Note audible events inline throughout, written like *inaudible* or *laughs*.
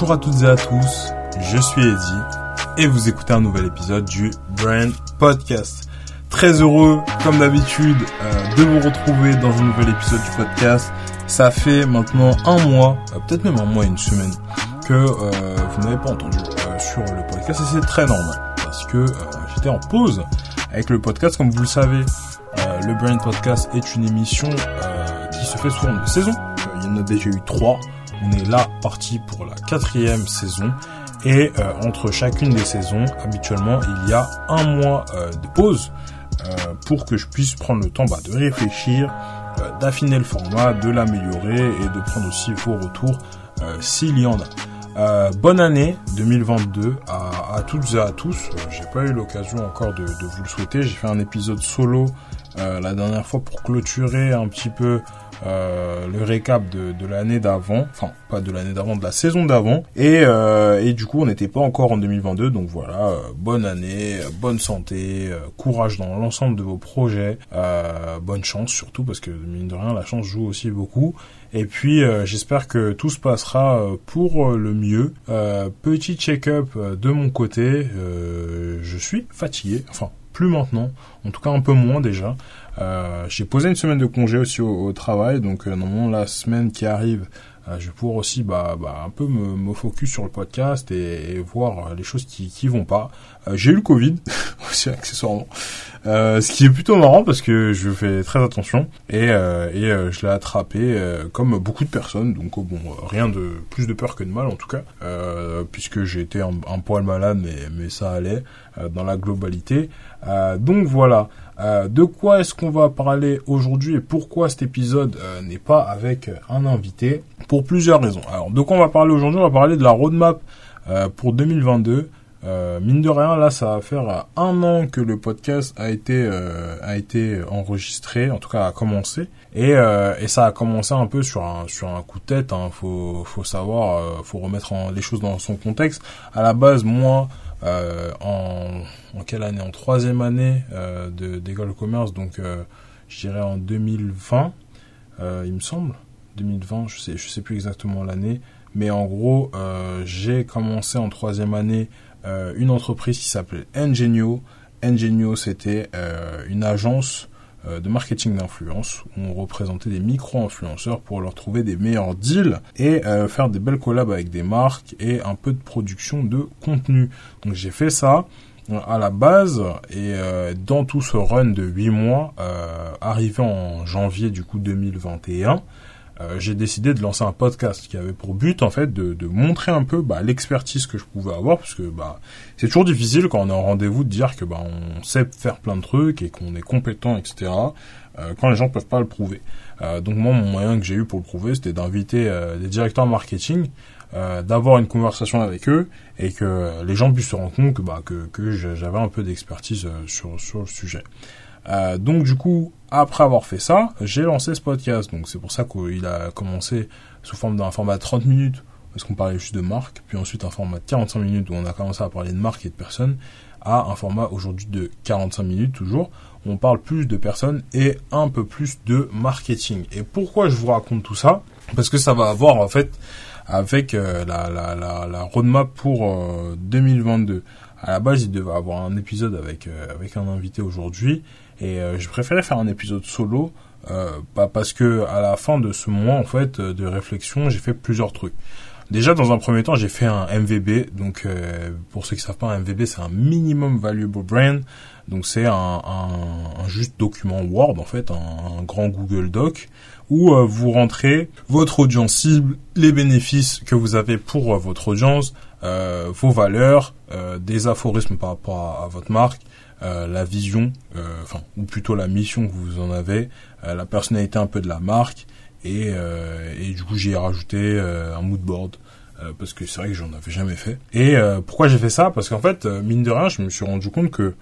Bonjour à toutes et à tous, je suis Eddie et vous écoutez un nouvel épisode du Brand Podcast. Très heureux, comme d'habitude, euh, de vous retrouver dans un nouvel épisode du podcast. Ça fait maintenant un mois, euh, peut-être même un mois et une semaine, que euh, vous n'avez pas entendu sur le podcast et c'est très normal parce que j'étais en pause avec le podcast. Comme vous le savez, le Brand Podcast est une émission qui se fait forme de saison. Il y en a déjà eu trois. On est là parti pour la quatrième saison. Et euh, entre chacune des saisons, habituellement, il y a un mois euh, de pause euh, pour que je puisse prendre le temps bah, de réfléchir, d'affiner le format, de l'améliorer et de prendre aussi vos retours s'il y en a. bonne année 2022 à, à, toutes et à tous. J'ai pas eu l'occasion encore de, de, vous le souhaiter. J'ai fait un épisode solo la dernière fois pour clôturer un petit peu euh, le récap de, de l'année d'avant, enfin pas de l'année d'avant, de la saison d'avant, et, euh, du coup on n'était pas encore en 2022, donc voilà, euh, bonne année, bonne santé, courage dans l'ensemble de vos projets, bonne chance surtout parce que mine de rien la chance joue aussi beaucoup, et puis j'espère que tout se passera pour le mieux. petit check-up de mon côté, je suis fatigué, enfin plus maintenant, en tout cas un peu moins déjà. Euh, j'ai posé une semaine de congé aussi au, travail, donc euh, normalement la semaine qui arrive, euh, je vais pouvoir aussi bah, bah, un peu me, me focus sur le podcast et, voir les choses qui qui vont pas. J'ai eu le Covid *laughs* aussi accessoirement, ce qui est plutôt marrant parce que je fais très attention et, et je l'ai attrapé comme beaucoup de personnes, donc oh, bon rien de plus de peur que de mal en tout cas, puisque j'ai été un, poil malade mais mais ça allait dans la globalité. donc voilà. Euh, de quoi est-ce qu'on va parler aujourd'hui et pourquoi cet épisode euh, n'est pas avec euh, un invité? Pour plusieurs raisons. Alors, de quoi on va parler aujourd'hui? On va parler de la roadmap pour 2022. Mine de rien, là, ça va faire un an que le podcast a été a été enregistré, en tout cas a commencé, et, et ça a commencé un peu sur un sur un coup de tête. Hein. Faut faut savoir, faut remettre les choses dans son contexte. À la base, moi, euh, en, en, quelle année? En troisième année euh, d'école de commerce, donc euh, je dirais en 2020, euh, il me semble. 2020, je sais, je sais plus exactement l'année, mais en gros, j'ai commencé en troisième année une entreprise qui s'appelait Engenio. Engenio, c'était une agence euh, de marketing d'influence où on représentait des micro-influenceurs pour leur trouver des meilleurs deals et euh, faire des belles collabs avec des marques et un peu de production de contenu. Donc j'ai fait ça euh, à la base et dans tout ce run de 8 mois, arrivé en janvier du coup 2021, euh, j'ai décidé de lancer un podcast qui avait pour but en fait de, de montrer un peu bah, l'expertise que je pouvais avoir parce que bah c'est toujours difficile quand on est en rendez-vous de dire que bah on sait faire plein de trucs et qu'on est compétent etc euh, quand les gens peuvent pas le prouver. Euh, donc moi mon moyen que j'ai eu pour le prouver c'était d'inviter des directeurs marketing d'avoir une conversation avec eux et que les gens puissent se rendre compte que bah que, que j'avais un peu d'expertise sur sur le sujet euh, donc du coup, après avoir fait ça, j'ai lancé ce podcast. Donc c'est pour ça qu'il a commencé sous forme d'un format de 30 minutes, parce qu'on parlait juste de marque, puis ensuite un format de 45 minutes où on a commencé à parler de marque et de personnes, à un format aujourd'hui de 45 minutes toujours, où on parle plus de personnes et un peu plus de marketing. Et pourquoi je vous raconte tout ça? Parce que ça va avoir en fait avec euh, la, la, la, la, roadmap pour 2022. Euh, à la base, il devait avoir un épisode avec avec un invité aujourd'hui et euh, je préférais faire un épisode solo, euh, pas parce que à la fin de ce mois en fait de réflexion, j'ai fait plusieurs trucs. Déjà, dans un premier temps, j'ai fait un MVB. Donc, euh, pour ceux qui savent pas, un MVB, c'est un minimum valuable brand. Donc, c'est un, un, un, juste document Word, en fait, un, grand Google Doc, où euh, vous rentrez votre audience cible, les bénéfices que vous avez pour euh, votre audience, vos valeurs, des aphorismes par rapport à votre marque, euh, la vision, euh, enfin ou plutôt la mission que vous en avez, euh, la personnalité un peu de la marque et, et du coup j'ai rajouté un mood board parce que c'est vrai que j'en avais jamais fait. Et pourquoi j'ai fait ça? Parce qu'en fait mine de rien je me suis rendu compte que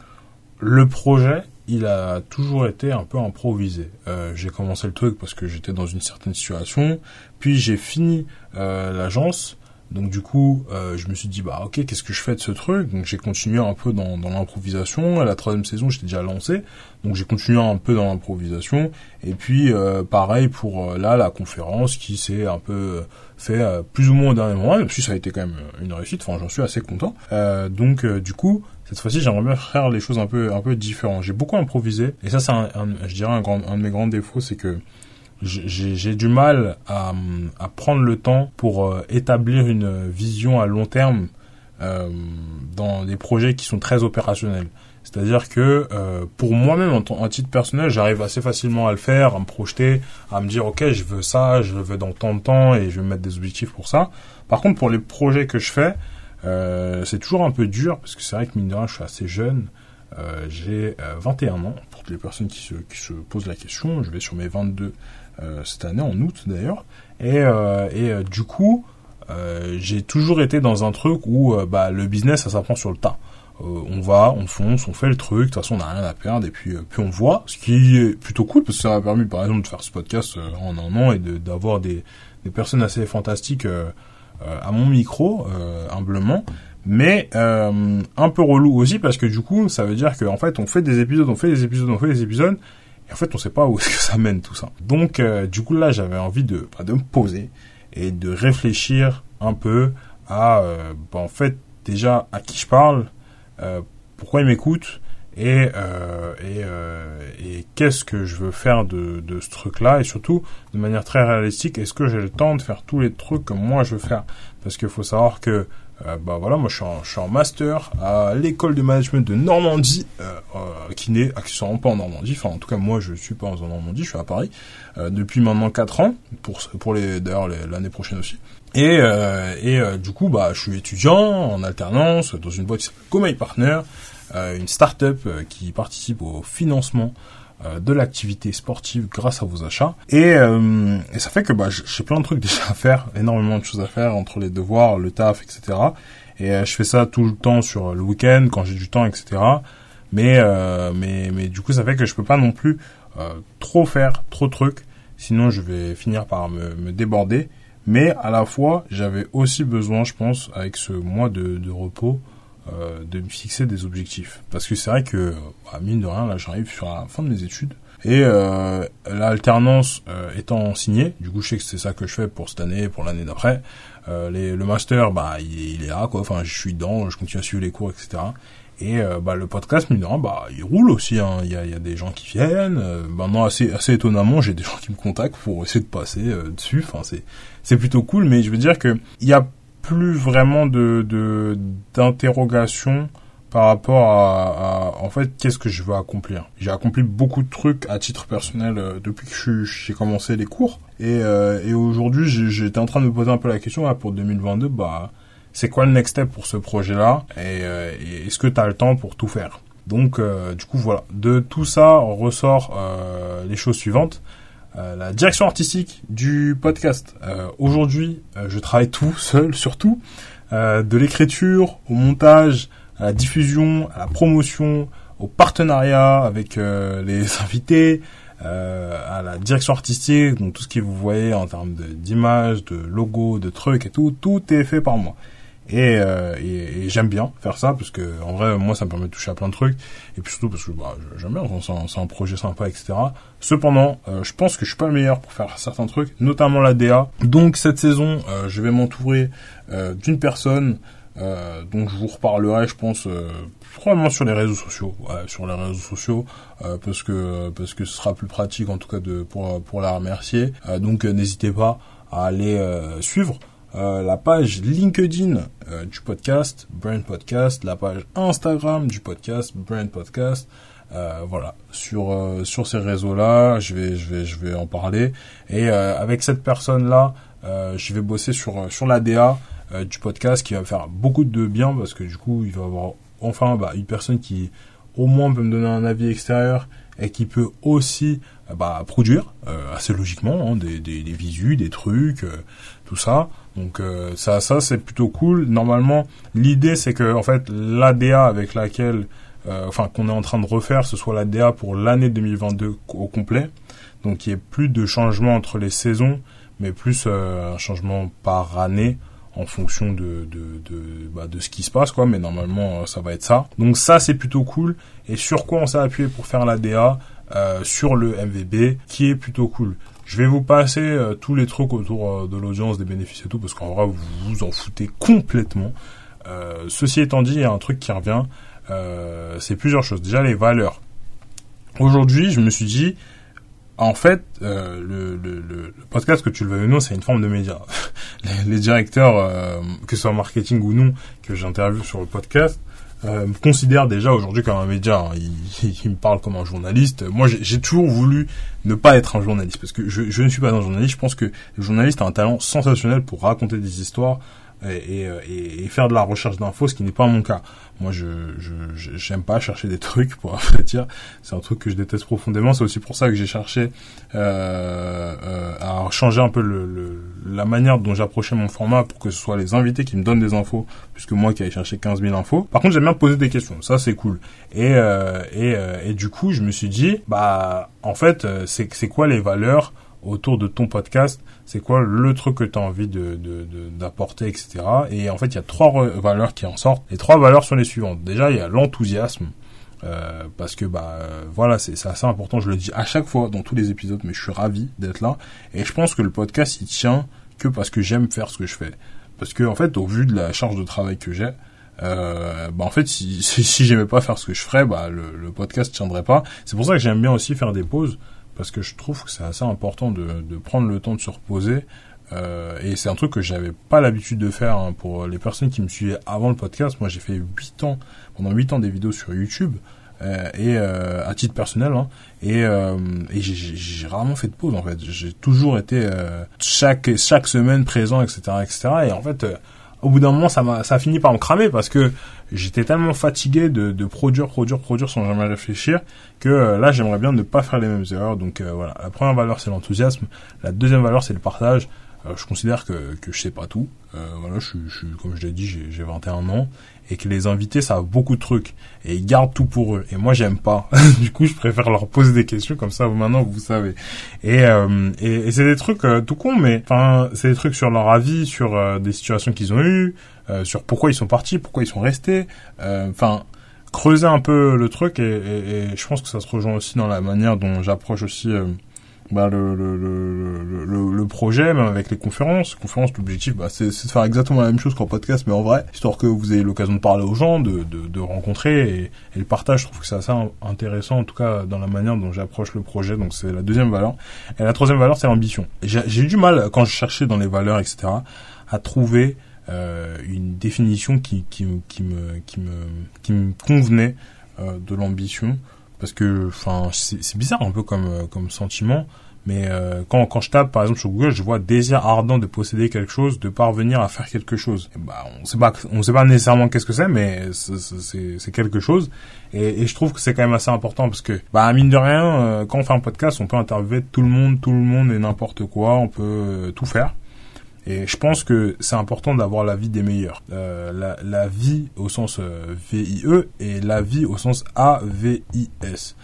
le projet il a toujours été un peu improvisé. j'ai commencé le truc parce que j'étais dans une certaine situation, puis j'ai fini l'agence Donc du coup, euh, je me suis dit bah ok, qu'est-ce que je fais de ce truc? Donc j'ai continué un peu dans, dans l'improvisation. La troisième saison, j'étais déjà lancé, donc j'ai continué un peu dans l'improvisation. Et puis euh, pareil pour euh, là la conférence qui s'est un peu fait plus ou moins au dernier moment, même si ça a été quand même une réussite. Enfin, j'en suis assez content. donc du coup, cette fois-ci, j'aimerais bien faire les choses un peu un peu différentes. J'ai beaucoup improvisé, et ça c'est un, je dirais un, grand, un de mes grands défauts, c'est que j'ai du mal à, prendre le temps pour euh, établir une vision à long terme euh, dans des projets qui sont très opérationnels. C'est-à-dire que euh, pour moi-même, en, titre personnel, j'arrive assez facilement à le faire, à me projeter, à me dire, ok, je veux ça, je le veux dans tant de temps et je vais mettre des objectifs pour ça. Par contre, pour les projets que je fais, c'est toujours un peu dur parce que c'est vrai que mine de rien, je suis assez jeune. J'ai 21 ans, pour les personnes qui se, qui se posent la question, je vais sur mes 22 euh, cette année, en août d'ailleurs. Et, euh, et euh, du coup, j'ai toujours été dans un truc où bah, le business, ça s'apprend sur le tas. on va, on fonce, on fait le truc, de toute façon on n'a rien à perdre. Et puis puis on voit, ce qui est plutôt cool parce que ça m'a permis par exemple de faire ce podcast en un an et d'avoir des, des personnes assez fantastiques à mon micro, humblement, mais un peu relou aussi parce que du coup ça veut dire qu'en en fait on fait des épisodes, on fait des épisodes, on fait des épisodes et en fait, on sait pas où est-ce que ça mène tout ça. Donc, euh, du coup, là, j'avais envie de, bah, de me poser et de réfléchir un peu à, euh, bah, en fait, déjà à qui je parle, euh, pourquoi ils m'écoutent et, euh, et, et qu'est-ce que je veux faire de, de ce truc-là et surtout de manière très réalistique, est-ce que j'ai le temps de faire tous les trucs que moi je veux faire? Parce qu'il faut savoir que euh, bah voilà, moi je suis en, je suis en master à l'école de management de Normandie, euh, euh, qui n'est accessoirement pas en Normandie. Enfin, en tout cas, moi je suis pas en Normandie, je suis à Paris euh, depuis maintenant 4 ans, pour pour les d'ailleurs l'année prochaine aussi. Et euh, et euh, du coup, bah je suis étudiant en alternance dans une boîte qui s'appelle Comay Partner, une start-up qui participe au financement de l'activité sportive grâce à vos achats. Et, euh, ça fait que bah, j'ai plein de trucs *laughs* déjà à faire, énormément de choses à faire entre les devoirs, le taf, etc. Et euh, je fais ça tout le temps sur le week-end, quand j'ai du temps, etc. Mais, mais, mais du coup, ça fait que je peux pas non plus trop faire, trop de trucs. Sinon, je vais finir par me, déborder. Mais à la fois, j'avais aussi besoin, je pense, avec ce mois de repos, euh, de me fixer des objectifs. Parce que c'est vrai que, bah, mine de rien, là j'arrive sur la fin de mes études. Et euh, l'alternance euh, étant signée, du coup je sais que c'est ça que je fais pour cette année, pour l'année d'après. Euh, le master, bah il, est là, quoi. Enfin, je suis dedans, je continue à suivre les cours, etc. Et euh, bah, le podcast, mine de rien, bah, il roule aussi. Hein. Il, y a, il y a des gens qui viennent. Maintenant, assez, assez étonnamment, j'ai des gens qui me contactent pour essayer de passer dessus. Enfin, c'est, c'est plutôt cool. Mais je veux dire que il y a plus vraiment de d'interrogation par rapport à, en fait qu'est-ce que je veux accomplir. J'ai accompli beaucoup de trucs à titre personnel euh, depuis que j'ai commencé les cours et, euh, et aujourd'hui j'étais en train de me poser un peu la question pour 2022 bah c'est quoi le next step pour ce projet là euh, et est-ce que tu as le temps pour tout faire? Donc du coup voilà, de tout ça ressort les choses suivantes. Euh, la direction artistique du podcast. Euh, aujourd'hui, euh, je travaille tout seul, surtout de l'écriture au montage, à la diffusion, à la promotion, au partenariat avec les *laughs* invités, à la direction artistique, donc tout ce que vous voyez en termes d'images, de, de logos, de trucs et tout, tout est fait par moi. Et, euh, et, et j'aime bien faire ça parce que en vrai moi ça me permet de toucher à plein de trucs. Et puis surtout parce que bah, j'aime bien c'est un, projet sympa etc cependant euh, je pense que je suis pas le meilleur pour faire certains trucs notamment la DA donc cette saison euh, je vais m'entourer euh, d'une personne euh, dont je vous reparlerai je pense probablement sur les réseaux sociaux. Ouais, sur les réseaux sociaux parce que parce que ce sera plus pratique en tout cas de pour pour la remercier. Donc n'hésitez pas à aller suivre euh, la page LinkedIn euh, du podcast, Brand Podcast, la page Instagram du podcast, Brand Podcast. Euh, voilà, sur sur ces réseaux-là, je vais je vais je vais en parler. Et avec cette personne-là, je vais bosser sur sur l'ADA du podcast qui va me faire beaucoup de bien parce que du coup, il va avoir enfin bah, une personne qui au moins peut me donner un avis extérieur et qui peut aussi bah, produire assez logiquement hein, des, des, des des trucs, tout ça. Donc euh, ça, ça c'est plutôt cool. Normalement, l'idée c'est que en fait l'ADA avec laquelle, euh, enfin qu'on est en train de refaire, ce soit l'ADA pour l'année 2022 au complet. Donc il n'y ait plus de changement entre les saisons, mais plus euh, un changement par année en fonction de de de, bah, de ce qui se passe quoi mais normalement ça va être ça donc ça c'est plutôt cool et sur quoi on s'est appuyé pour faire la DA sur le MVB qui est plutôt cool je vais vous passer tous les trucs autour de l'audience, des bénéfices et tout, parce qu'en vrai, vous vous en foutez complètement. Euh, ceci étant dit, il y a un truc qui revient, euh, c'est plusieurs choses. Déjà, les valeurs. Aujourd'hui, je me suis dit, en fait, euh, le, le, le, podcast que tu le veux ou non, c'est une forme de média. *laughs* les, directeurs, euh, que ce soit marketing ou non, que j'interviewe sur le podcast, euh, me considèrent déjà aujourd'hui comme un média. Hein. Ils, *laughs* ils, me parlent comme un journaliste. Moi, j'ai toujours voulu ne pas être un journaliste parce que je, je ne suis pas un journaliste. Je pense que le journaliste a un talent sensationnel pour raconter des histoires, euh, et, faire de la recherche d'infos, ce qui n'est pas mon cas. Moi, je j'aime pas chercher des *laughs* trucs, pour dire. C'est un truc que je déteste profondément. C'est aussi pour ça que j'ai cherché euh, euh, à changer un peu la manière dont j'approchais mon format pour que ce soit les invités qui me donnent des infos, puisque moi qui avais cherché 15 000 infos. Par contre, j'aime bien poser des questions. Ça, c'est cool. Et, et, et du coup, je me suis dit, bah, en fait, c'est quoi les valeurs autour de ton podcast c'est quoi le truc que tu as envie de, d'apporter, etc. Et en fait, il y a trois valeurs qui en sortent. Les trois valeurs sont les suivantes. Déjà, il y a l'enthousiasme. Euh, parce que bah voilà c'est, assez important je le dis à chaque fois dans tous les épisodes mais je suis ravi d'être là et je pense que le podcast il tient que parce que j'aime faire ce que je fais parce que en fait au vu de la charge de travail que j'ai euh, bah en fait si, *laughs* si, j'aimais pas faire ce que je ferais bah le, le podcast tiendrait pas c'est pour ça que j'aime bien aussi faire des pauses parce que je trouve que c'est assez important de, de, prendre le temps de se reposer. Euh, et c'est un truc que j'avais pas l'habitude de faire hein. pour les personnes qui me suivaient avant le podcast. Moi, j'ai fait 8 ans, pendant 8 ans des vidéos sur YouTube. Euh, et euh, à titre personnel hein, et, et j'ai rarement fait de pause en fait j'ai toujours été chaque chaque semaine présent etc etc et en fait au bout d'un moment, ça m'a, ça a fini par me cramer parce que j'étais tellement fatigué de, produire, produire, produire sans jamais réfléchir que euh, là, j'aimerais bien ne pas faire les mêmes erreurs. Donc euh, voilà, la première valeur, c'est l'enthousiasme. La deuxième valeur, c'est le partage. Euh, je considère que, que je sais pas tout. voilà, je, je, comme je l'ai dit, j'ai 21 ans et que les invités savent beaucoup de trucs et ils gardent tout pour eux. Et moi, j'aime pas. *laughs* du coup, je préfère leur poser des questions comme ça. Maintenant, vous savez. Et euh, et, et c'est des trucs euh, tout con, mais enfin, c'est des trucs sur leur avis, sur euh, des situations qu'ils ont eues, sur pourquoi ils sont partis, pourquoi ils sont restés. Enfin creuser un peu le truc et, je pense que ça se rejoint aussi dans la manière dont j'approche aussi bah, le, le, le, le, projet, même avec les conférences. Conférences, l'objectif, bah, c'est, de faire exactement la même chose qu'en podcast, mais en vrai, histoire que vous ayez l'occasion de parler aux gens, de, de, de rencontrer, et, et, le partage, je trouve que c'est assez intéressant, en tout cas, dans la manière dont j'approche le projet, donc c'est la deuxième valeur. Et la troisième valeur, c'est l'ambition. J'ai, eu du mal, quand je cherchais dans les valeurs, etc., à trouver euh, une définition qui, qui, qui, me, qui, me, qui me convenait euh, de l'ambition parce que enfin c'est bizarre un peu comme euh, comme sentiment mais euh, quand quand je tape par exemple sur Google je vois désir ardent de posséder quelque chose de parvenir à faire quelque chose. Bah on sait pas on sait pas nécessairement qu'est-ce que c'est mais c'est quelque chose. Et, et, je trouve que c'est quand même assez important parce que bah mine de rien euh, quand on fait un podcast on peut interviewer tout le monde tout le monde et n'importe quoi on peut tout faire et je pense que c'est important d'avoir la vie des meilleurs. Euh, la, la, vie au sens euh, VIE et la vie au sens AVIS.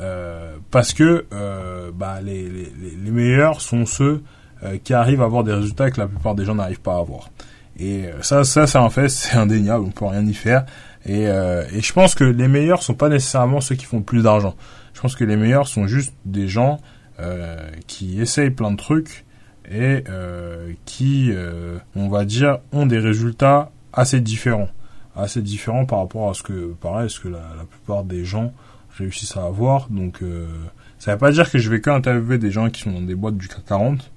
Euh, parce que euh, bah, les, les, les, meilleurs sont ceux euh, qui arrivent à avoir des résultats que la plupart des gens n'arrivent pas à avoir. Et euh, ça, ça c'est un fait, *laughs* c'est indéniable, on peut rien y faire. Et, et je pense que les meilleurs sont pas nécessairement ceux qui font plus d'argent. Je pense que les meilleurs sont juste des gens qui essayent plein de trucs et euh, qui, euh, on va dire, ont des résultats assez différents, assez différents par rapport à ce que, pareil, ce que la, plupart des gens réussissent à avoir. Donc, euh, ça veut pas dire que je vais qu'interviewer des gens qui sont dans des boîtes du CAC 40,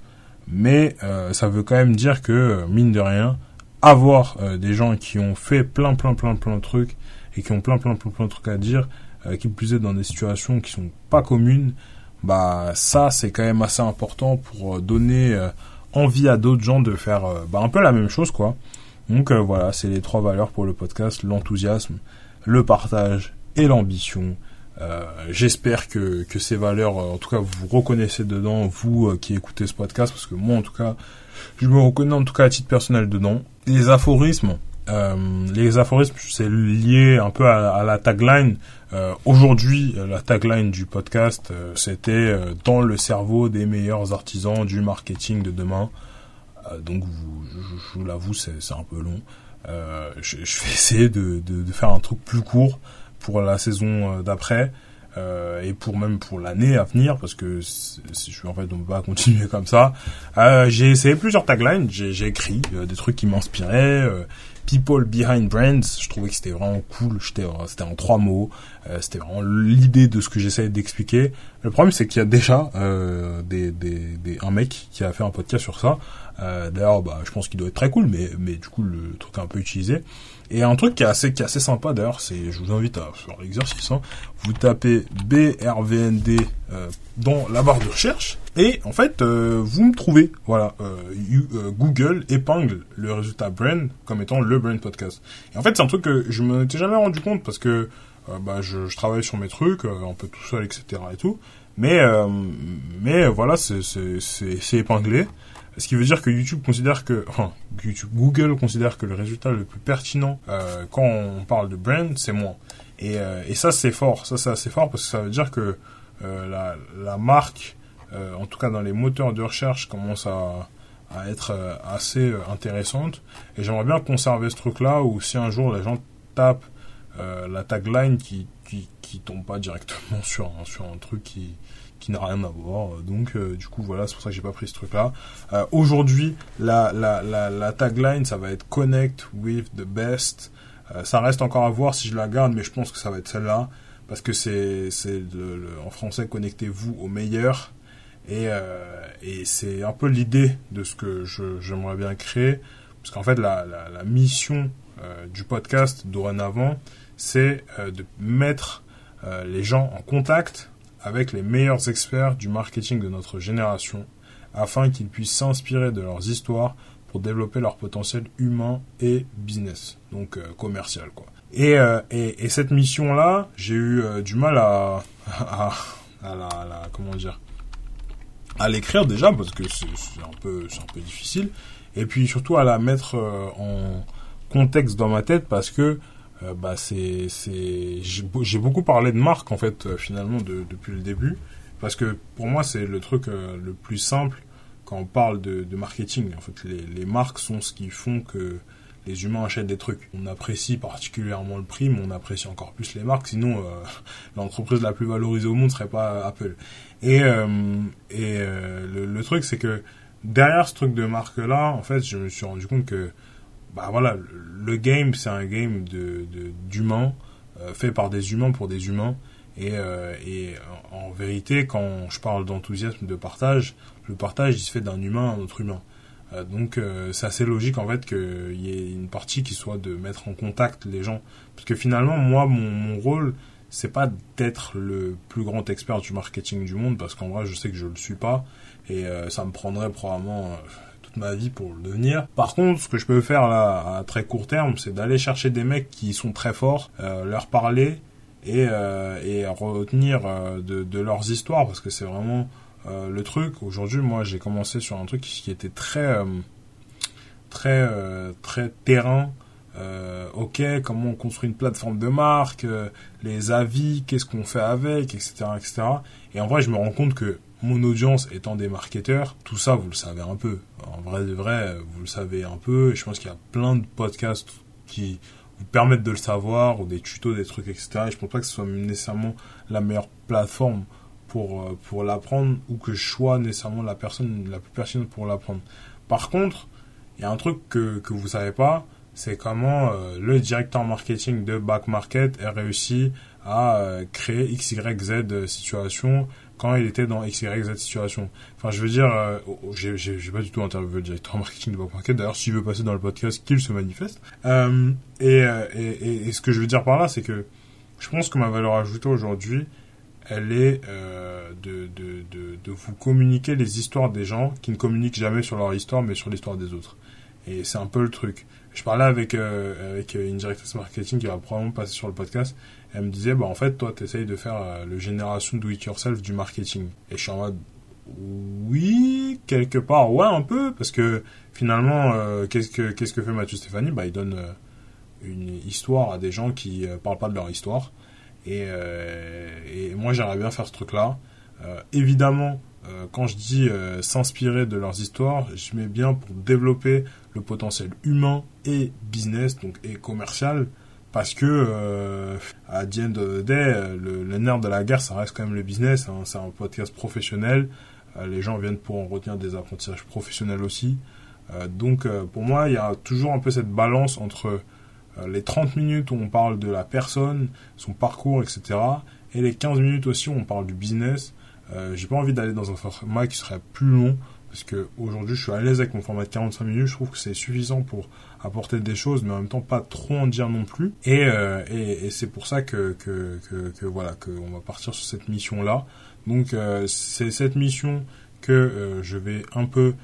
mais euh, ça veut quand même dire que, mine de rien, avoir des gens qui ont fait plein, plein, plein, plein de trucs et qui ont plein, plein, plein, plein de trucs à dire, qui plus est dans des situations qui sont pas communes, bah ça c'est quand même assez important pour euh, donner euh, envie à d'autres gens de faire euh, bah, un peu la même chose quoi. Donc voilà, c'est les trois valeurs pour le podcast l'enthousiasme, le partage et l'ambition. J'espère que, que ces valeurs, en tout cas, vous reconnaissez dedans, vous qui écoutez ce podcast, parce que moi, en tout cas, je me reconnais en tout cas à titre personnel dedans. Les aphorismes, euh, les aphorismes, c'est lié un peu à, la tagline. Euh, Aujourd'hui, la tagline du podcast, euh, c'était dans le cerveau des meilleurs artisans du marketing de demain. donc je, vous l'avoue, c'est un peu long. Je, vais *laughs* essayer de, faire un truc plus court pour la saison d'après. Et pour même pour l'année à venir parce que si je en fait on pas *laughs* continuer comme ça j'ai essayé plusieurs taglines j'ai écrit des trucs qui m'inspiraient People Behind Brands, je trouvais que c'était vraiment cool, c'était en trois mots, euh, c'était vraiment l'idée de ce que j'essayais d'expliquer. Le problème c'est qu'il y a déjà euh, des, des, des, un mec qui a fait un podcast sur ça. Euh, D'ailleurs, bah, je pense qu'il doit être très cool, mais, mais du coup le truc est un peu utilisé. Et un truc qui est assez, qui est assez sympa d'ailleurs, c'est, je vous invite à faire l'exercice, hein, vous tapez BRVND euh, dans la barre de recherche, et en fait, euh, vous me trouvez, voilà, Google épingle le résultat brand comme étant le brand podcast. Et en fait, c'est un truc que je me m'étais jamais rendu compte parce que bah, je, je travaille sur mes trucs, un peu tout seul, etc. et tout. Mais, mais voilà, c'est épinglé. Ce qui veut dire que YouTube considère que, enfin, Google considère que le résultat le plus pertinent euh, quand on parle de brand, c'est moi. Et, euh, et ça, c'est fort. Ça, c'est assez fort parce que ça veut dire que euh, la, marque, en tout cas dans les moteurs de recherche, commence à, être assez intéressante. Et j'aimerais bien conserver ce truc-là où si un jour les gens tapent la tagline qui, qui, tombe pas directement *laughs* sur sur un truc qui, qui n'a rien à voir. Donc euh, du coup voilà, c'est pour ça que j'ai pas pris ce truc-là. Euh, Aujourd'hui, la, la, la, tagline, ça va être Connect with the best. Euh, ça reste encore à voir si je la garde, mais je pense que ça va être celle-là parce que c'est en français connectez-vous au meilleur et c'est un peu l'idée de ce que j'aimerais bien créer parce qu'en fait la, mission du podcast dorénavant c'est de mettre les gens en contact avec les meilleurs experts du marketing de notre génération afin qu'ils puissent s'inspirer de leurs histoires pour développer leur potentiel humain et business, donc euh, commercial quoi. Et, euh, et, et, cette mission-là, j'ai eu euh, du mal à, *laughs* à, la, comment dire, à l'écrire déjà parce que c'est un peu, c'est un peu difficile, et puis surtout à la mettre en contexte dans ma tête parce que euh, bah c'est c'est j'ai beaucoup parlé de marque en fait euh, finalement de, depuis le début parce que pour moi c'est le truc euh, le plus simple quand on parle de, marketing en fait les, marques sont ce qui font que les humains achètent des trucs. On apprécie particulièrement le prix, mais on apprécie encore plus les marques. Sinon, *laughs* l'entreprise la plus valorisée au monde serait pas Apple. Et, et le, le, truc, c'est que derrière ce truc de marque-là, en fait, je me suis rendu compte que bah voilà, le game c'est un game de d'humains euh, fait par des humains pour des humains. Et, euh, et en, vérité quand je parle d'enthousiasme de partage, le partage il se fait d'un humain à un autre humain. Euh, donc euh, c'est assez logique en fait qu'il y ait une partie qui soit de mettre en contact les gens. Parce que finalement moi mon, mon rôle c'est pas d'être le plus grand expert du marketing du monde parce qu'en vrai je sais que je le suis pas. Et euh, ça me prendrait probablement ma vie pour le devenir. Par contre, ce que je peux faire là à très court terme, c'est d'aller chercher des mecs qui sont très forts, euh, leur parler et, euh, et retenir euh, de, leurs histoires parce que c'est vraiment le truc. Aujourd'hui, moi, j'ai commencé sur un truc qui était très très très terrain. ok, comment on construit une plateforme de marque, les avis, qu'est-ce qu'on fait avec, etc., etc. Et en vrai, je me rends compte que mon audience étant des marketeurs, tout ça, vous le savez un peu. En vrai de vrai, vous le savez un peu. Et je pense qu'il y a plein de podcasts qui vous permettent de le savoir, ou des tutos, des trucs, etc. Et je pense pas que ce soit nécessairement la meilleure plateforme pour, euh, pour l'apprendre, ou que je sois nécessairement la personne la plus pertinente pour l'apprendre. Par contre, il y a un truc que, que vous savez pas, c'est comment euh, le directeur marketing de Back Market a réussi à euh, créer XYZ situation quand il était dans X, Y, Z situation. Enfin, je veux dire, euh, j'ai, j'ai pas du tout interviewé le directeur *laughs* marketing de Back Market. D'ailleurs, s'il veut passer dans le podcast, qu'il se manifeste. Euh, et, euh, ce que je veux dire par là, c'est que je pense que ma valeur ajoutée aujourd'hui, elle est euh, de vous communiquer les histoires des gens qui ne communiquent jamais sur leur histoire, mais sur l'histoire des autres. Et c'est un peu le truc. Je parlais avec, euh, avec une directrice marketing qui va probablement passer sur le podcast elle me disait, bah en fait, toi, tu essayes de faire euh, le génération do it yourself du marketing. Et je suis en mode, oui, quelque part, ouais, un peu, parce que finalement, euh, qu'est-ce que qu'est-ce que fait Mathieu Stéphanie? Bah, il donne euh, une histoire à des gens qui euh, parlent pas de leur histoire. Et, euh, et moi, j'aimerais bien faire ce truc-là. évidemment, euh, quand je dis euh, s'inspirer de leurs histoires, je mets bien pour développer le potentiel humain et business, donc et commercial, parce que euh, à the end of the day, le, nerf de la guerre, ça reste quand même le business. Hein. c'est un podcast professionnel. les gens viennent pour en retenir des apprentissages professionnels aussi. donc pour moi, il y a toujours un peu cette balance entre les 30 minutes où on parle de la personne, son parcours, etc. Et les 15 minutes aussi où on parle du business. Euh, j'ai pas envie d'aller dans un format qui serait plus long parce que aujourd'hui je suis à l'aise avec mon format de 45 minutes. Je trouve que c'est suffisant pour apporter des choses, mais en même temps pas trop en dire non plus. Et, euh, c'est pour ça que, que, voilà qu'on va partir sur cette mission là. Donc euh, c'est cette mission que euh, je vais un peu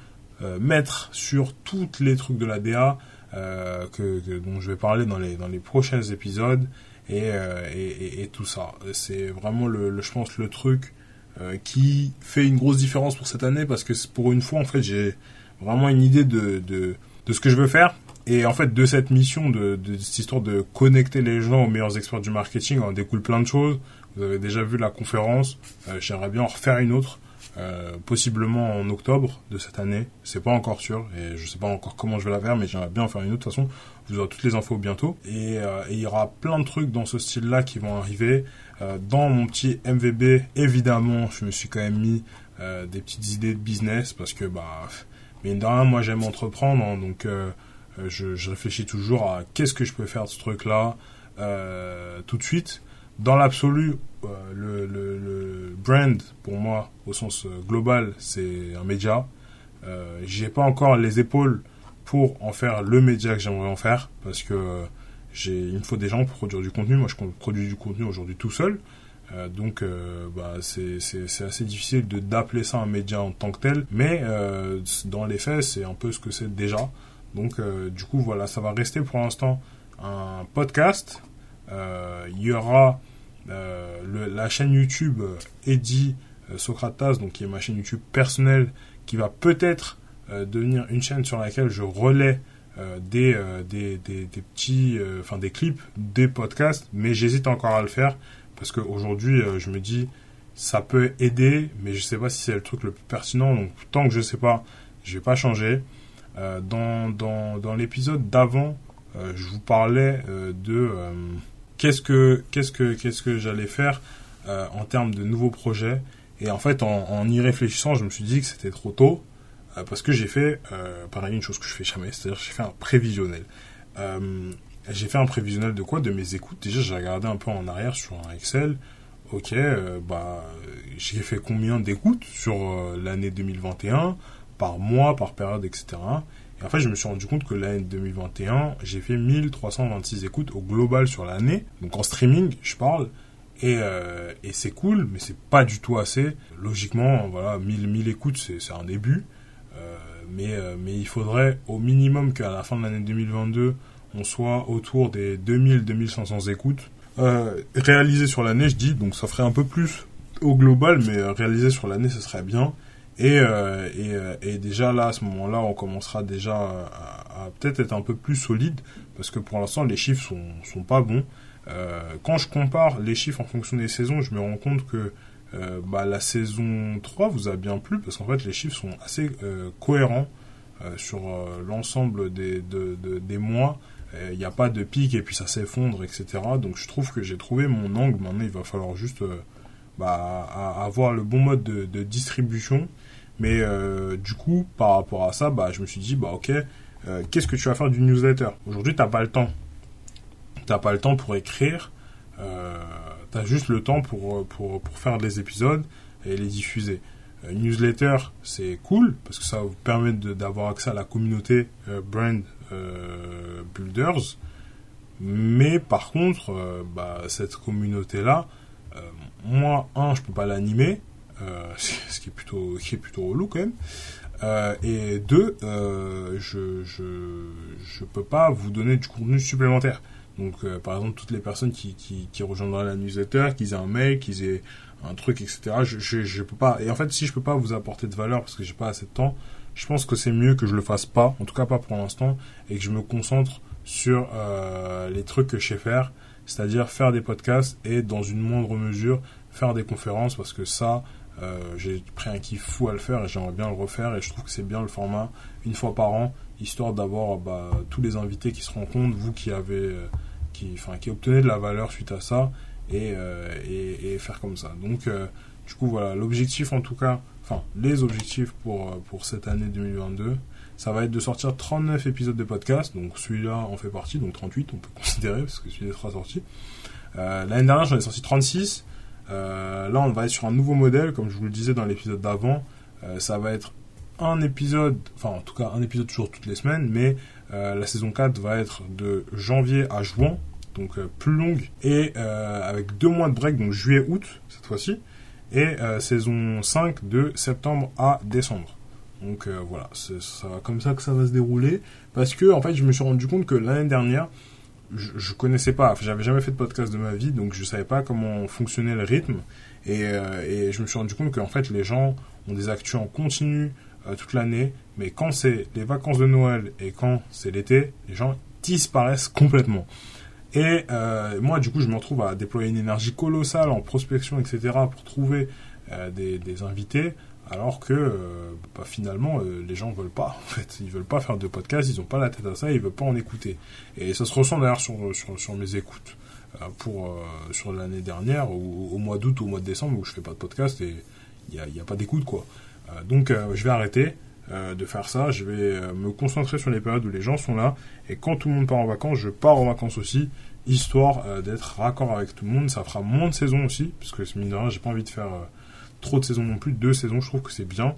mettre sur toutes les trucs de la DA que, dont je vais parler dans les prochains épisodes et, tout ça. C'est vraiment le, je pense le truc euh, qui fait une grosse différence pour cette année parce que pour une fois en fait j'ai vraiment une idée de, de, ce que je veux faire et en fait de cette mission de, cette histoire de connecter les gens aux meilleurs experts du marketing en découle plein de choses vous avez déjà vu la conférence euh, j'aimerais bien en refaire une autre euh, possiblement en octobre de cette année. C'est pas encore sûr et je sais pas encore comment je vais la faire, mais j'aimerais bien en faire une autre. De toute façon, vous aurez toutes les infos bientôt. Et, il y aura plein de trucs dans ce style-là qui vont arriver. Euh, dans mon petit MVB, évidemment, je me suis quand même mis des petites idées de business parce que, bah, mais de rien, moi j'aime entreprendre, hein, donc je, je, réfléchis toujours à qu'est-ce que je peux faire de ce truc-là tout de suite dans l'absolu, euh, le, le, brand, pour moi, au sens euh, global, c'est un média. Euh, j'ai pas encore les épaules pour en faire le média que j'aimerais en faire, parce que euh, il me faut des gens pour produire du contenu. Moi, je produis du contenu aujourd'hui tout seul. Euh, donc, bah, c'est, assez difficile de d'appeler ça un média en tant que tel, mais dans les faits, c'est un peu ce que c'est déjà. Donc, du coup, voilà, ça va rester pour l'instant un podcast. Il y aura euh, la chaîne YouTube euh, euh, Socratas, donc qui est ma chaîne YouTube personnelle, qui va peut-être devenir une chaîne sur laquelle je relais des, des, des, petits, enfin des clips, des podcasts, mais j'hésite encore à le faire parce qu'aujourd'hui, je me dis, ça peut aider, mais je sais pas si c'est le truc le plus pertinent. Donc tant que je sais pas, je vais pas changer. dans dans, l'épisode d'avant, je vous parlais de qu'est-ce que qu'est-ce que qu'est-ce que j'allais faire euh, en termes de nouveaux projets. Et en fait, en, y réfléchissant, je me suis dit que c'était trop tôt euh, parce que j'ai fait, euh, pareil, une chose que je fais jamais, c'est-à-dire j'ai fait un prévisionnel. j'ai fait un prévisionnel de quoi? De mes écoutes. Déjà, j'ai regardé un peu en arrière sur un Excel. Ok, bah, j'ai fait combien d'écoutes sur l'année 2021 par mois, par période, etc. Et en fait, je me suis rendu compte que l'année 2021, j'ai fait 1326 écoutes au global sur l'année. Donc en streaming, je parle. Et, euh, et c'est cool, mais c'est pas du tout assez. Logiquement, voilà, 1000, 1000 écoutes, c'est un début. Euh, mais, euh, mais il faudrait au minimum qu'à la fin de l'année 2022, on soit autour des 2000-2500 écoutes. Euh, réalisé sur l'année, je dis, donc ça ferait un peu plus au global, mais réalisé sur l'année, ce serait bien. Et, euh, et, euh, déjà là, à ce moment-là, on commencera déjà à, peut-être être un peu plus solide, parce que pour l'instant, les chiffres sont, sont pas bons. Euh, quand je compare les chiffres en fonction des saisons, je me rends compte que euh, bah, la saison 3 vous a bien plu, parce qu'en fait, les chiffres sont assez euh, cohérents euh, sur l'ensemble des, de, de, des mois. Il n'y a pas de pic et puis ça s'effondre, etc. Donc je trouve que j'ai trouvé mon angle. Maintenant, il va falloir juste bah, avoir le bon mode de, distribution mais du coup, par rapport à ça, bah, je me suis dit, bah ok, qu'est-ce que tu vas faire du newsletter? Aujourd'hui, t'as pas le temps. T'as pas le temps pour écrire. T'as juste le temps pour, pour, pour faire des épisodes et les diffuser. Une newsletter, c'est cool parce que ça vous permettre d'avoir accès à la communauté brand builders. Mais par contre, bah, cette communauté-là, moi, un, je peux pas l'animer. Euh, *laughs* ce qui est plutôt qui est plutôt relou quand même. Euh, et deux, euh, je, je je peux pas vous donner du contenu supplémentaire. Donc euh, par exemple toutes les personnes qui qui, qui rejoindraient la newsletter, qu'ils aient un mail, qu'ils aient un truc, etc. Je, je peux pas. Et en fait si je peux pas vous apporter de valeur parce que j'ai pas assez de temps, je pense que c'est mieux que je le fasse pas, en tout cas pas pour l'instant, et que je me concentre sur euh, les trucs que je sais faire, c'est-à-dire faire des podcasts et dans une moindre mesure faire des conférences parce que ça j'ai pris un kiff fou à le faire et j'aimerais bien le refaire et je trouve que c'est bien le format une fois par an, histoire d'avoir bah, tous les invités qui se rencontrent, vous qui avez, qui, enfin, qui obtenez de la valeur suite à ça et, et, et faire comme ça. Donc du coup voilà, l'objectif en tout cas, enfin les objectifs pour, pour cette année 2022, ça va être de sortir 39 épisodes de podcast, donc celui-là en fait partie, donc 38 on peut *laughs* considérer parce que celui-là sera sorti. Euh, L'année dernière j'en ai sorti 36. Euh, là on va être sur un nouveau modèle, comme je vous le disais dans l'épisode d'avant. Euh, ça va être un épisode, enfin en tout cas un épisode toujours toutes les semaines, mais euh, la saison 4 va être de janvier à juin, donc euh, plus longue, et euh, avec deux mois de break, donc juillet-août cette fois-ci, et saison 5 de septembre à décembre. Donc voilà, c'est comme ça que ça va se dérouler. Parce que en fait, je me suis rendu compte que l'année dernière, je, je connaissais pas, j'avais jamais fait de podcast de ma vie, donc je savais pas comment fonctionnait le rythme. Et, et je me suis rendu compte qu'en fait, les gens ont des actus en continu euh, toute l'année, mais quand c'est les vacances de Noël et quand c'est l'été, les gens disparaissent complètement. Et euh, moi, du coup, je me retrouve à déployer une énergie colossale en prospection, etc., pour trouver euh, des, invités alors que bah, finalement les gens veulent pas en fait ils veulent pas faire de podcast ils ont pas la tête à ça ils veulent pas en écouter et ça se ressent d'ailleurs sur, mes écoutes pour sur l'année dernière ou au mois d'août au mois de décembre où je fais pas de podcast et il y a, y a, pas d'écoute quoi donc je vais arrêter de faire ça. Je vais me concentrer sur les périodes où les gens sont là. Et quand tout le monde part en vacances je pars en vacances aussi histoire d'être raccord avec tout le monde. Ça fera moins de saison aussi parce que mine de rien j'ai pas envie de faire trop de saisons non plus, deux saisons, je trouve que c'est bien.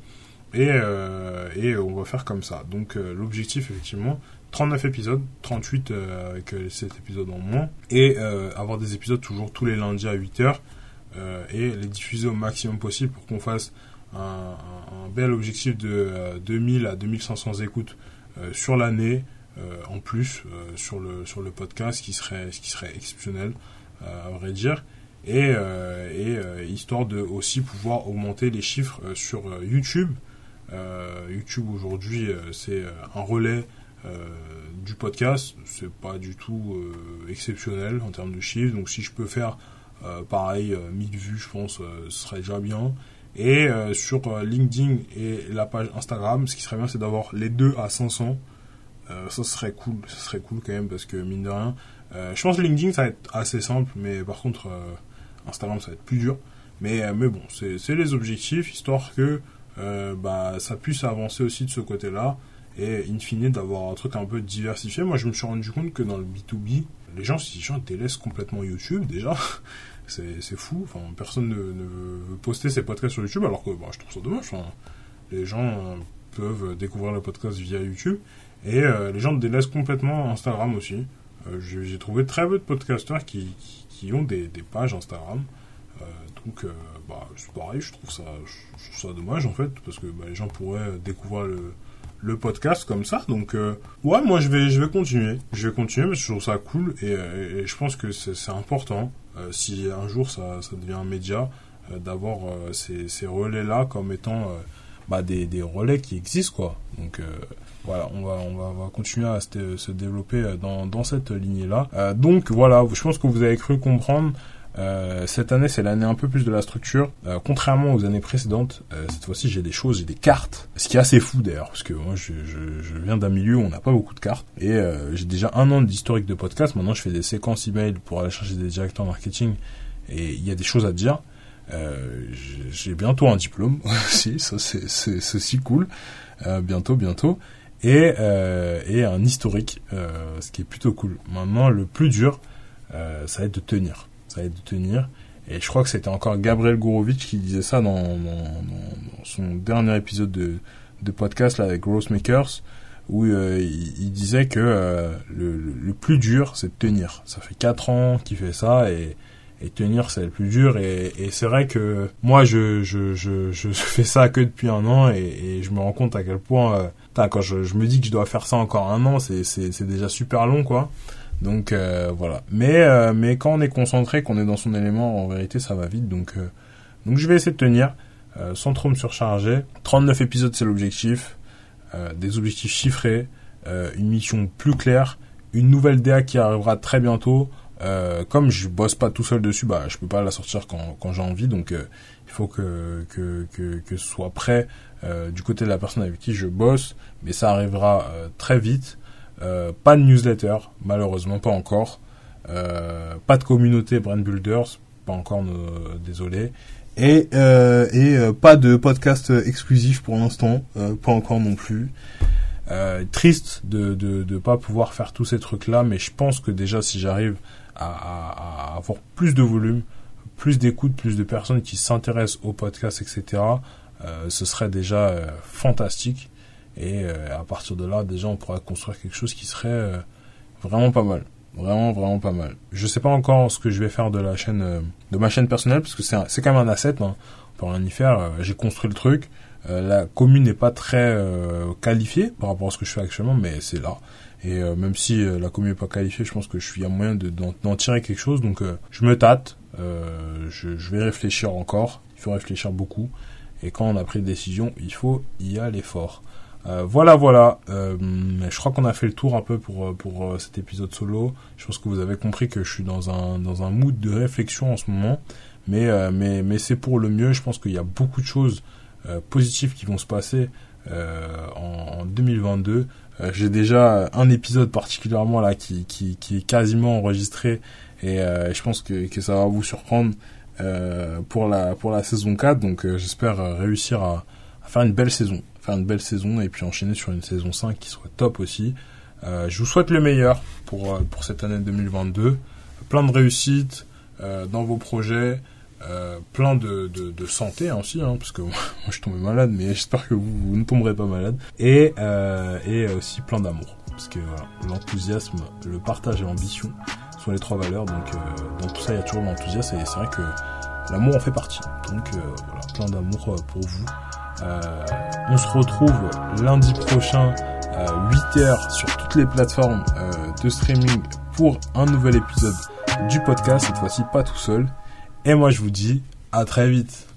Et, euh, et on va faire comme ça. Donc euh, l'objectif, effectivement, 39 épisodes, 38 euh, avec cet épisode en moins, et avoir des épisodes toujours tous les lundis à 8h, et les diffuser au maximum possible pour qu'on fasse un, bel objectif de 2000 à 2500 écoutes sur l'année, en plus, sur, le, sur le podcast, qui serait, ce qui serait exceptionnel, à vrai dire et, euh, euh, histoire de aussi pouvoir augmenter les chiffres euh, sur YouTube. YouTube aujourd'hui c'est un relais du podcast, c'est pas du tout exceptionnel en termes de chiffres. Donc si je peux faire pareil 1000 vues, je pense, ce serait déjà bien. Et sur LinkedIn et la page Instagram, ce qui serait bien, c'est d'avoir les deux à 500. ça serait cool, ça serait cool quand même parce que mine de rien, je pense que LinkedIn ça va être assez simple, mais par contre Instagram, ça va être plus dur. Mais, euh, mais bon, c'est les objectifs, histoire que euh, bah, ça puisse avancer aussi de ce côté-là. Et in fine, d'avoir un truc un peu diversifié. Moi, je me suis rendu compte que dans le B2B, les gens, si les gens délaissent complètement YouTube, déjà, c'est fou. Enfin, personne ne, ne, veut poster ses podcasts sur YouTube, alors que bah, je trouve ça dommage. Les gens peuvent découvrir le podcast via YouTube. Et euh, les gens délaissent complètement Instagram aussi. Euh, J'ai trouvé très peu de podcasteurs qui, qui, ont des, des, pages Instagram. Euh, donc, euh, bah, c'est pareil, je trouve, ça, je trouve ça dommage en fait, parce que bah, les gens pourraient découvrir le, le podcast comme ça. Donc, euh, ouais, moi je vais, je vais continuer. Je vais continuer, mais je trouve ça cool et, et je pense que c'est important. si un jour ça, devient un média, d'avoir ces, relais-là comme étant bah, des, relais qui existent, quoi. Donc, voilà, on va, on va, on va continuer à se, développer dans, dans cette lignée-là. Euh, donc voilà, je pense que vous avez cru comprendre. Euh, cette année, c'est l'année un peu plus de la structure. Euh, contrairement aux années précédentes, euh, cette fois-ci, j'ai des choses, j'ai des cartes. Ce qui est assez fou d'ailleurs, parce que moi, je, je, je viens d'un milieu où on n'a pas beaucoup de cartes. Et euh, j'ai déjà un an d'historique de podcast. Maintenant, je fais des séquences email pour aller chercher des directeurs marketing. Et il y a des choses à dire. Euh, j'ai bientôt un diplôme *laughs* aussi, ça c'est si cool. bientôt, bientôt et, et un historique, ce qui est plutôt cool. Maintenant, le plus dur, ça va être de tenir. Ça être de tenir. Et je crois que c'était encore Gabriel Gourovitch qui disait ça dans, son dernier épisode de, de podcast là, avec Growth Makers, où euh, il, disait que euh, le, plus dur, c'est de tenir. Ça fait 4 ans qu'il fait ça et, tenir, c'est le plus dur. Et, c'est vrai que moi, je, je, je, *laughs* fais ça que depuis un an et, et je me rends compte à quel point euh, quand je, je, me dis que je dois faire ça encore un an, c'est déjà super long, quoi. Donc euh, voilà. Mais euh, mais quand on est concentré, qu'on est dans son élément, en vérité, ça va vite. Donc euh, donc je vais essayer de tenir sans trop me surcharger. 39 épisodes, c'est l'objectif. Des objectifs chiffrés, une mission plus claire, une nouvelle DA qui arrivera très bientôt. Comme je bosse pas tout seul dessus, bah je peux pas la sortir quand, quand j'ai envie, donc il faut que que, que que ce soit prêt du côté de la personne avec qui je bosse, mais ça arrivera très vite. Pas de newsletter, malheureusement pas encore. pas de communauté Brand Builders, pas encore, désolé. Et, et pas de podcast exclusif pour l'instant, pas encore non plus. Euh, triste de, de de pas pouvoir faire tous ces trucs là mais je pense que déjà si j'arrive à, à, avoir plus de volume plus d'écoute plus de personnes qui s'intéressent au podcast etc euh, ce serait déjà euh, fantastique et euh, à partir de là déjà on pourrait construire quelque chose qui serait euh, vraiment pas mal vraiment vraiment pas mal je sais pas encore ce que je vais faire de la chaîne de ma chaîne personnelle parce que c'est c'est quand même un asset hein. on peut rien y faire j'ai construit le truc euh, la commune n'est pas très euh, qualifiée par rapport à ce que je fais actuellement, mais c'est là. Et euh, même si la commune n'est pas qualifiée, je pense que je suis à moyen d'en tirer quelque chose. Donc je me tâte, je, je, vais réfléchir encore. Il faut réfléchir beaucoup. Et quand on a pris une décision, il faut y aller fort. Euh, voilà, voilà. Euh, je crois qu'on a fait le tour un peu pour pour cet épisode solo. Je pense que vous avez compris que je suis dans un dans un mood de réflexion en ce moment, mais mais mais c'est pour le mieux. Je pense qu'il y a beaucoup de choses euh, positifs qui vont se passer euh, en, 2022. Euh, j'ai déjà un épisode particulièrement là qui, qui, qui est quasiment enregistré et je pense que, que ça va vous surprendre pour la pour la saison 4. Donc j'espère réussir à, à, faire une belle saison, faire une belle saison et puis enchaîner sur une saison 5 qui soit top aussi. Euh, je vous souhaite le meilleur pour pour cette année 2022. Plein de réussite euh, dans vos projets. Euh, plein de, de, de santé hein, aussi, hein, parce que *laughs* moi je tombé malade, mais j'espère que vous, ne tomberez pas malade. Et, euh, et aussi plein d'amour, parce que l'enthousiasme, le partage et l'ambition sont les trois valeurs. Donc euh, dans tout ça, il y a toujours l'enthousiasme, et c'est vrai que l'amour en fait partie. Donc euh, voilà, plein d'amour euh, pour vous. On se retrouve lundi prochain, 8h sur toutes les plateformes de streaming pour un nouvel épisode du podcast. Cette fois-ci, pas tout seul. Et moi je vous dis à très vite.